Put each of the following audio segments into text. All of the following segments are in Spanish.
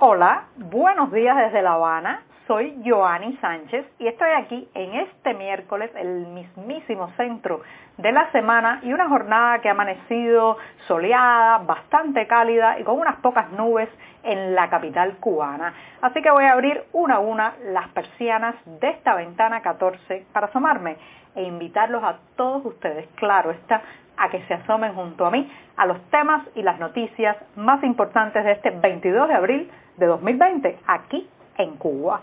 Hola, buenos días desde La Habana. Soy Joanny Sánchez y estoy aquí en este miércoles, el mismísimo centro de la semana y una jornada que ha amanecido soleada, bastante cálida y con unas pocas nubes en la capital cubana. Así que voy a abrir una a una las persianas de esta ventana 14 para asomarme e invitarlos a todos ustedes, claro está, a que se asomen junto a mí a los temas y las noticias más importantes de este 22 de abril de 2020 aquí en Cuba.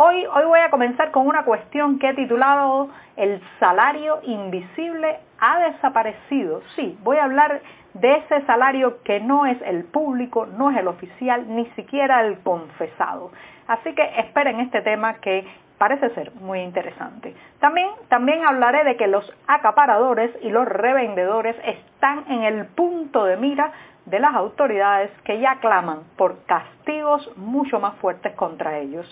Hoy, voy a comenzar con una cuestión que he titulado El salario invisible ha desaparecido. Sí, voy a hablar de ese salario que no es el público, no es el oficial, ni siquiera el confesado. Así que esperen este tema que parece ser muy interesante. También hablaré de que los acaparadores y los revendedores están en el punto de mira de las autoridades que ya claman por castigos mucho más fuertes contra ellos.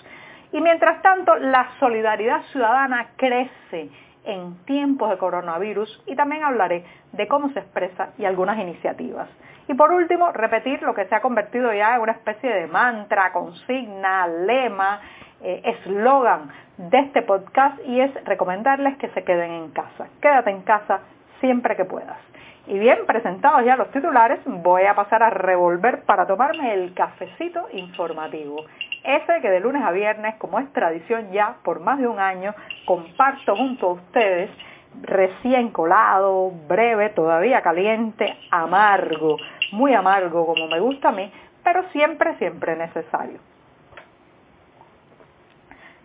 Y mientras tanto, la solidaridad ciudadana crece en tiempos de coronavirus y también hablaré de cómo se expresa y algunas iniciativas. Y por último, repetir lo que se ha convertido ya en una especie de mantra, consigna, lema, eh, eslogan de este podcast y es recomendarles que se queden en casa. Quédate en casa siempre que puedas. Y bien, presentados ya los titulares, voy a pasar a revolver para tomarme el cafecito informativo. Ese que de lunes a viernes, como es tradición ya por más de un año, comparto junto a ustedes, recién colado, breve, todavía caliente, amargo, muy amargo como me gusta a mí, pero siempre, siempre necesario.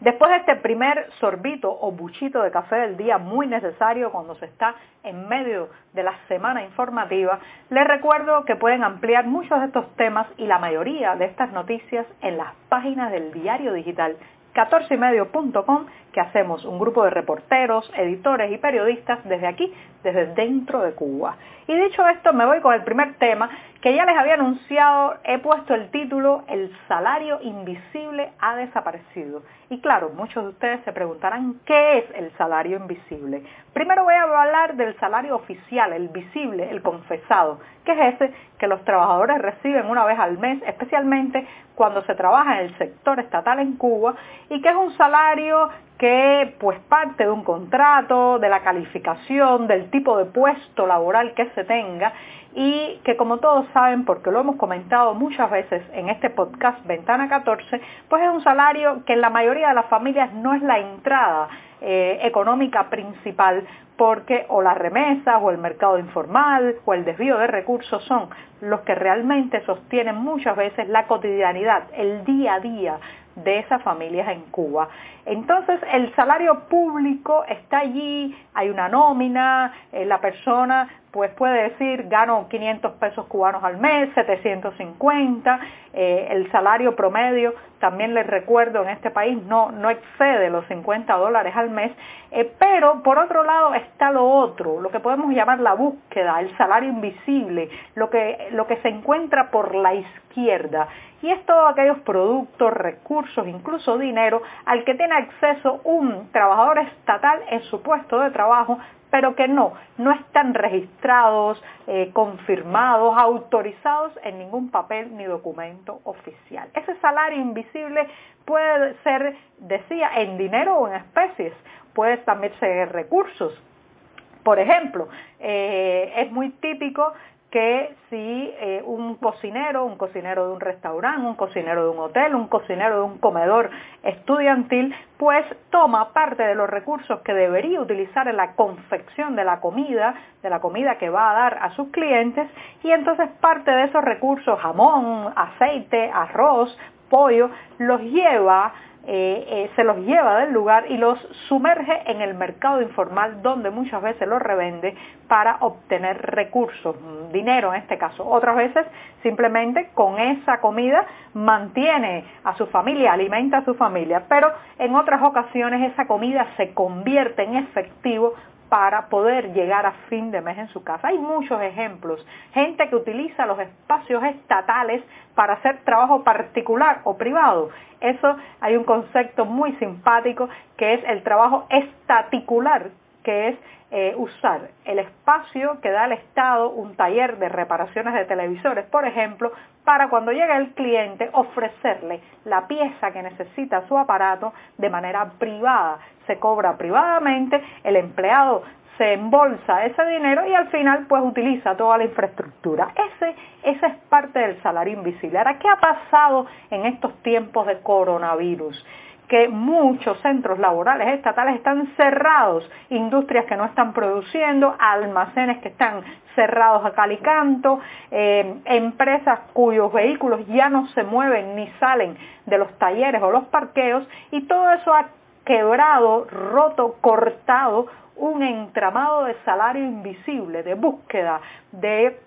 Después de este primer sorbito o buchito de café del día muy necesario cuando se está en medio de la semana informativa, les recuerdo que pueden ampliar muchos de estos temas y la mayoría de estas noticias en las páginas del diario digital 14ymedio.com que hacemos un grupo de reporteros, editores y periodistas desde aquí, desde dentro de Cuba. Y dicho esto, me voy con el primer tema que ya les había anunciado, he puesto el título El salario invisible ha desaparecido. Y claro, muchos de ustedes se preguntarán qué es el salario invisible. Primero voy a hablar del salario oficial, el visible, el confesado, que es ese que los trabajadores reciben una vez al mes, especialmente cuando se trabaja en el sector estatal en Cuba, y que es un salario que pues parte de un contrato, de la calificación, del tipo de puesto laboral que se tenga. Y que como todos saben, porque lo hemos comentado muchas veces en este podcast Ventana 14, pues es un salario que en la mayoría de las familias no es la entrada eh, económica principal porque o las remesas o el mercado informal o el desvío de recursos son los que realmente sostienen muchas veces la cotidianidad, el día a día de esas familias en Cuba. Entonces el salario público está allí, hay una nómina, eh, la persona pues puede decir gano 500 pesos cubanos al mes, 750, eh, el salario promedio, también les recuerdo en este país no, no excede los 50 dólares al mes, eh, pero por otro lado está lo otro, lo que podemos llamar la búsqueda, el salario invisible, lo que, lo que se encuentra por la izquierda. Y es todos aquellos productos, recursos, incluso dinero al que tiene acceso un trabajador estatal en su puesto de trabajo pero que no, no están registrados, eh, confirmados, autorizados en ningún papel ni documento oficial. Ese salario invisible puede ser, decía, en dinero o en especies, puede también ser recursos. Por ejemplo, eh, es muy típico que si eh, un cocinero, un cocinero de un restaurante, un cocinero de un hotel, un cocinero de un comedor estudiantil, pues toma parte de los recursos que debería utilizar en la confección de la comida, de la comida que va a dar a sus clientes, y entonces parte de esos recursos, jamón, aceite, arroz, pollo, los lleva eh, eh, se los lleva del lugar y los sumerge en el mercado informal donde muchas veces los revende para obtener recursos, dinero en este caso. Otras veces simplemente con esa comida mantiene a su familia, alimenta a su familia, pero en otras ocasiones esa comida se convierte en efectivo para poder llegar a fin de mes en su casa. Hay muchos ejemplos. Gente que utiliza los espacios estatales para hacer trabajo particular o privado. Eso hay un concepto muy simpático que es el trabajo estaticular que es eh, usar el espacio que da el Estado, un taller de reparaciones de televisores, por ejemplo, para cuando llegue el cliente ofrecerle la pieza que necesita su aparato de manera privada. Se cobra privadamente, el empleado se embolsa ese dinero y al final pues utiliza toda la infraestructura. Ese, esa es parte del salario invisible. Ahora, ¿qué ha pasado en estos tiempos de coronavirus? Que muchos centros laborales estatales están cerrados, industrias que no están produciendo, almacenes que están cerrados a cal y canto, eh, empresas cuyos vehículos ya no se mueven ni salen de los talleres o los parqueos y todo eso ha quebrado, roto, cortado un entramado de salario invisible, de búsqueda de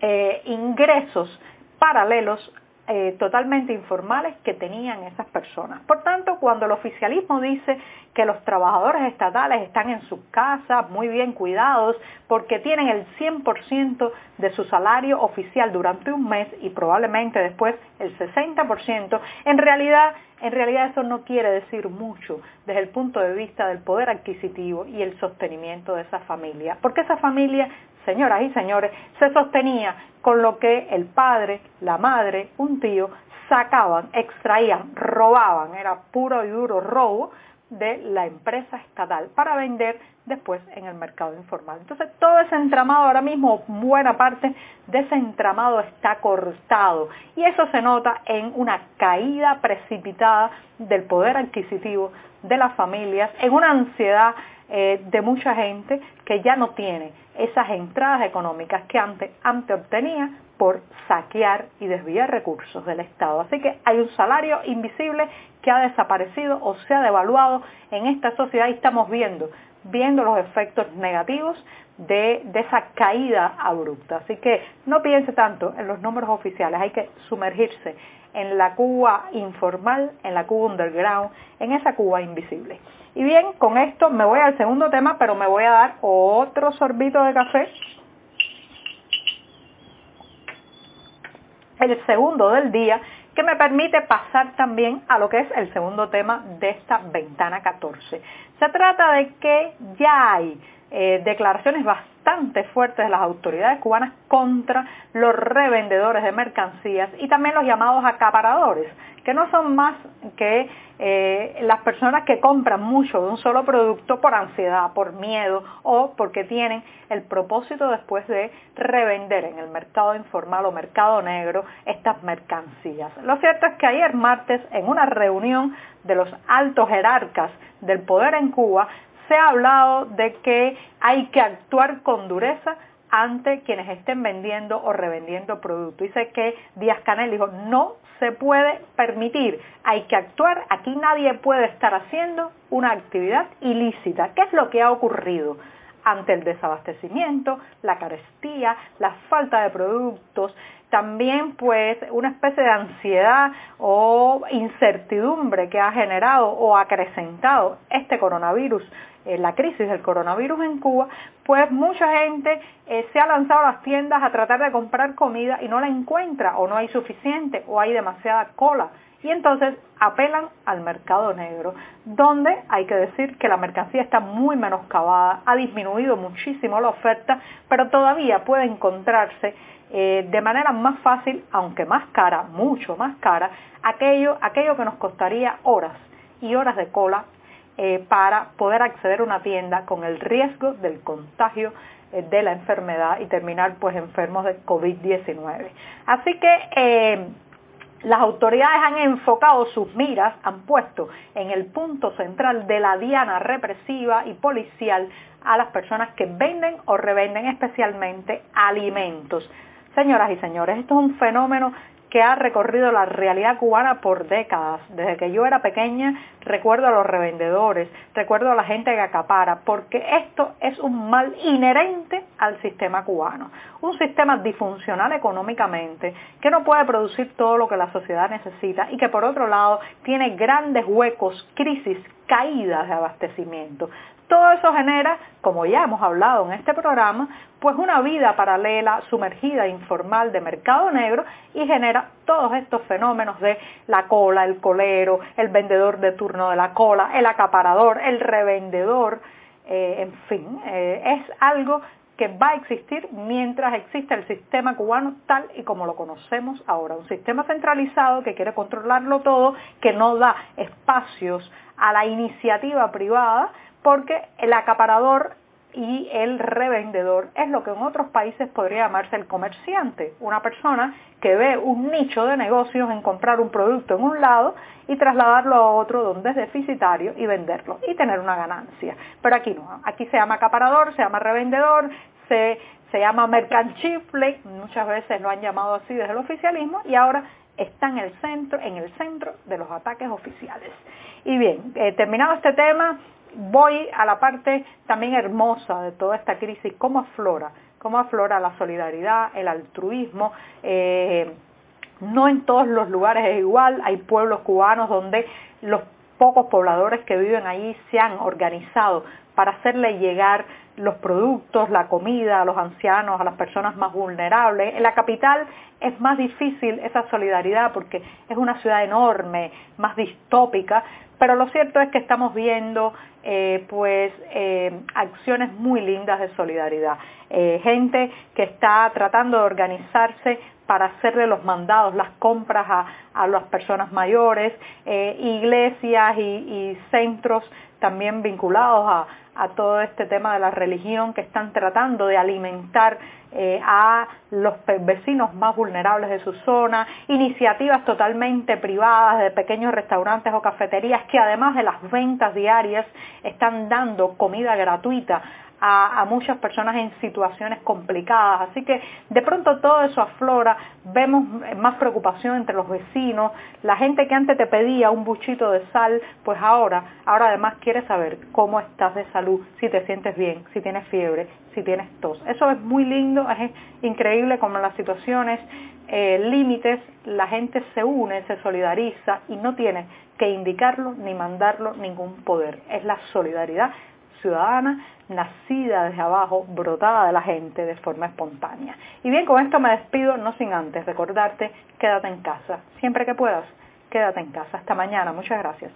eh, ingresos paralelos eh, totalmente informales que tenían esas personas. Por tanto, cuando el oficialismo dice que los trabajadores estatales están en sus casas muy bien cuidados porque tienen el 100% de su salario oficial durante un mes y probablemente después el 60%, en realidad, en realidad eso no quiere decir mucho desde el punto de vista del poder adquisitivo y el sostenimiento de esa familia, porque esa familia señoras y señores, se sostenía con lo que el padre, la madre, un tío sacaban, extraían, robaban, era puro y duro robo de la empresa estatal para vender después en el mercado informal. Entonces todo ese entramado ahora mismo, buena parte de ese entramado está cortado y eso se nota en una caída precipitada del poder adquisitivo de las familias, en una ansiedad eh, de mucha gente que ya no tiene esas entradas económicas que antes, antes obtenía por saquear y desviar recursos del Estado. Así que hay un salario invisible que ha desaparecido o se ha devaluado en esta sociedad y estamos viendo, viendo los efectos negativos de, de, esa caída abrupta. Así que no piense tanto en los números oficiales, hay que sumergirse en la Cuba informal, en la Cuba underground, en esa Cuba invisible. Y bien, con esto me voy al segundo tema, pero me voy a dar otro sorbito de café. El segundo del día, que me permite pasar también a lo que es el segundo tema de esta ventana 14. Se trata de que ya hay eh, declaraciones bastante fuertes de las autoridades cubanas contra los revendedores de mercancías y también los llamados acaparadores, que no son más que eh, las personas que compran mucho de un solo producto por ansiedad, por miedo o porque tienen el propósito después de revender en el mercado informal o mercado negro estas mercancías. Lo cierto es que ayer martes en una reunión de los altos jerarcas del poder en Cuba se ha hablado de que hay que actuar con dureza ante quienes estén vendiendo o revendiendo productos. Dice que Díaz Canel dijo, no se puede permitir, hay que actuar, aquí nadie puede estar haciendo una actividad ilícita. ¿Qué es lo que ha ocurrido? ante el desabastecimiento, la carestía, la falta de productos, también pues una especie de ansiedad o incertidumbre que ha generado o acrecentado este coronavirus la crisis del coronavirus en Cuba, pues mucha gente eh, se ha lanzado a las tiendas a tratar de comprar comida y no la encuentra o no hay suficiente o hay demasiada cola. Y entonces apelan al mercado negro, donde hay que decir que la mercancía está muy menoscabada, ha disminuido muchísimo la oferta, pero todavía puede encontrarse eh, de manera más fácil, aunque más cara, mucho más cara, aquello, aquello que nos costaría horas y horas de cola eh, para poder acceder a una tienda con el riesgo del contagio eh, de la enfermedad y terminar pues enfermos de COVID-19. Así que eh, las autoridades han enfocado sus miras, han puesto en el punto central de la diana represiva y policial a las personas que venden o revenden especialmente alimentos. Señoras y señores, esto es un fenómeno que ha recorrido la realidad cubana por décadas. Desde que yo era pequeña recuerdo a los revendedores, recuerdo a la gente que acapara, porque esto es un mal inherente al sistema cubano. Un sistema disfuncional económicamente, que no puede producir todo lo que la sociedad necesita y que por otro lado tiene grandes huecos, crisis, caídas de abastecimiento. Todo eso genera, como ya hemos hablado en este programa, pues una vida paralela, sumergida, informal de mercado negro y genera todos estos fenómenos de la cola, el colero, el vendedor de turno de la cola, el acaparador, el revendedor, eh, en fin, eh, es algo que va a existir mientras exista el sistema cubano tal y como lo conocemos ahora. Un sistema centralizado que quiere controlarlo todo, que no da espacios a la iniciativa privada, porque el acaparador y el revendedor es lo que en otros países podría llamarse el comerciante, una persona que ve un nicho de negocios en comprar un producto en un lado y trasladarlo a otro donde es deficitario y venderlo y tener una ganancia. Pero aquí no, aquí se llama acaparador, se llama revendedor, se, se llama mercanchifle, muchas veces lo han llamado así desde el oficialismo y ahora está en el centro, en el centro de los ataques oficiales. Y bien, eh, terminado este tema, voy a la parte también hermosa de toda esta crisis, cómo aflora, cómo aflora la solidaridad, el altruismo. Eh, no en todos los lugares es igual, hay pueblos cubanos donde los pocos pobladores que viven allí se han organizado para hacerle llegar los productos, la comida a los ancianos, a las personas más vulnerables. En la capital es más difícil esa solidaridad porque es una ciudad enorme, más distópica, pero lo cierto es que estamos viendo eh, pues eh, acciones muy lindas de solidaridad. Eh, gente que está tratando de organizarse para hacerle los mandados, las compras a, las personas mayores, iglesias y centros también vinculados a, a todo este tema de la religión que están tratando de alimentar eh, a los vecinos más vulnerables de su zona, iniciativas totalmente privadas de pequeños restaurantes o cafeterías que además de las ventas diarias están dando comida gratuita a, muchas personas en situaciones complicadas. Así que de pronto todo eso aflora, vemos más preocupación entre los vecinos, la gente que antes te pedía un buchito de sal, pues ahora, ahora además quiere saber cómo estás de salud, si te sientes bien, si tienes fiebre, si tienes tos. Eso es muy lindo, es increíble como las situaciones eh, límites la gente se une, se solidariza y no tiene que indicarlo ni mandarlo ningún poder. Es la solidaridad ciudadana nacida desde abajo, brotada de la gente de forma espontánea. Y bien, con esto me despido, no sin antes recordarte, quédate en casa. Siempre que puedas, quédate en casa. Hasta mañana. Muchas gracias.